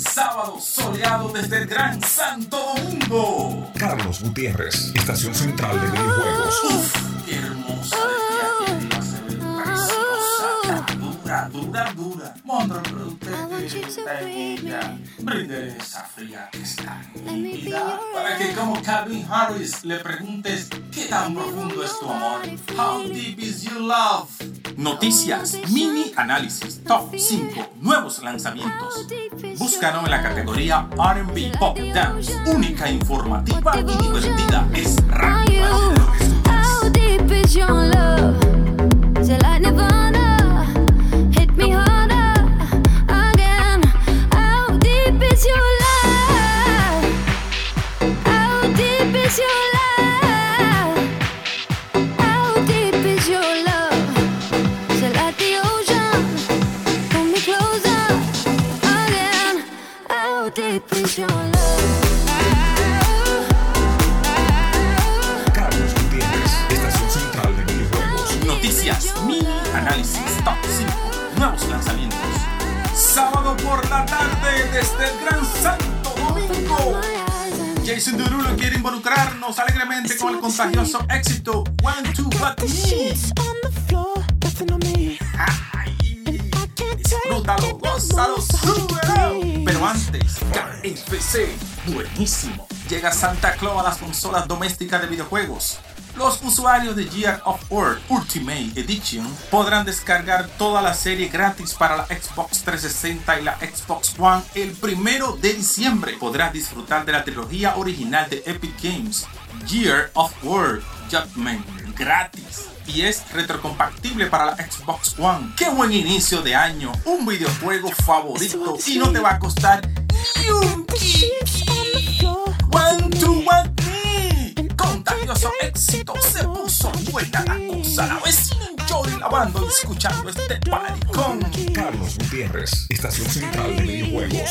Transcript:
Sábado soleado desde el Gran Santo Domingo. Carlos Gutiérrez, Estación Central de Videojuegos. Uf, qué hermosa arriba se ve preciosa. Dura, dura, dura. Mondro, pero usted ella, brinde esa fría que está nítida. Para que como Calvin Harris le preguntes qué tan profundo es tu amor. How deep is your love? Noticias, mini análisis, top 5, nuevos lanzamientos. Búscanos en la categoría RB Pop Dance, única, informativa y divertida. Es rápida. Carlos Gutiérrez, Estación Central de Videojuegos. Noticias, mini análisis, top 5, nuevos lanzamientos. Sábado por la tarde desde el Gran Santo Domingo. Jason Derulo quiere involucrarnos alegremente con el contagioso éxito One, Two, But Me. Ay, disfrútalo, gózalo, súbelo. Pero antes, KFC, buenísimo. Llega Santa Claus a las consolas domésticas de videojuegos. Los usuarios de Gear of War Ultimate Edition podrán descargar toda la serie gratis para la Xbox 360 y la Xbox One el primero de diciembre. Podrás disfrutar de la trilogía original de Epic Games, Gear of War Judgment, gratis. Y es retrocompatible para la Xbox One. ¡Qué buen inicio de año! Un videojuego favorito y no te va a costar ni un One, two, one, me. Contagioso éxito, se puso buena la cosa. La vecina enjoy lavando y escuchando este party con Carlos Gutiérrez, Estación Central de Videojuegos.